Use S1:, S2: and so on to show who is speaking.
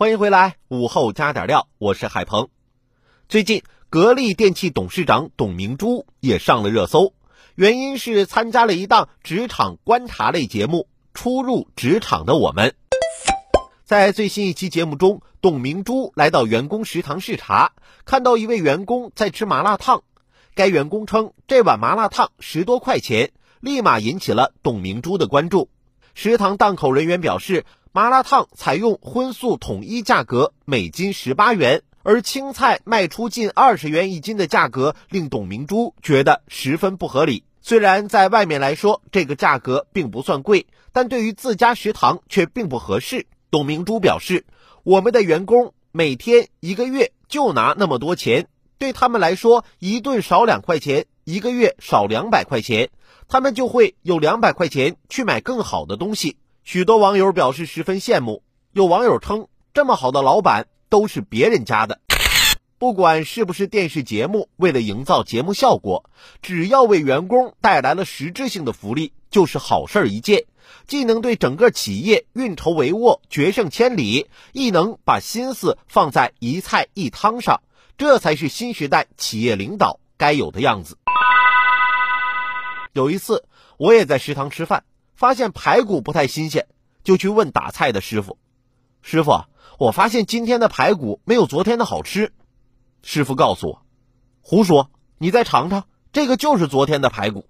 S1: 欢迎回来，午后加点料，我是海鹏。最近，格力电器董事长董明珠也上了热搜，原因是参加了一档职场观察类节目《初入职场的我们》。在最新一期节目中，董明珠来到员工食堂视察，看到一位员工在吃麻辣烫，该员工称这碗麻辣烫十多块钱，立马引起了董明珠的关注。食堂档口人员表示。麻辣烫采用荤素统一价格，每斤十八元，而青菜卖出近二十元一斤的价格，令董明珠觉得十分不合理。虽然在外面来说这个价格并不算贵，但对于自家食堂却并不合适。董明珠表示：“我们的员工每天一个月就拿那么多钱，对他们来说，一顿少两块钱，一个月少两百块钱，他们就会有两百块钱去买更好的东西。”许多网友表示十分羡慕，有网友称这么好的老板都是别人家的。不管是不是电视节目，为了营造节目效果，只要为员工带来了实质性的福利，就是好事一件。既能对整个企业运筹帷幄、决胜千里，亦能把心思放在一菜一汤上，这才是新时代企业领导该有的样子。有一次，我也在食堂吃饭。发现排骨不太新鲜，就去问打菜的师傅：“师傅，我发现今天的排骨没有昨天的好吃。”师傅告诉我：“胡说，你再尝尝，这个就是昨天的排骨。”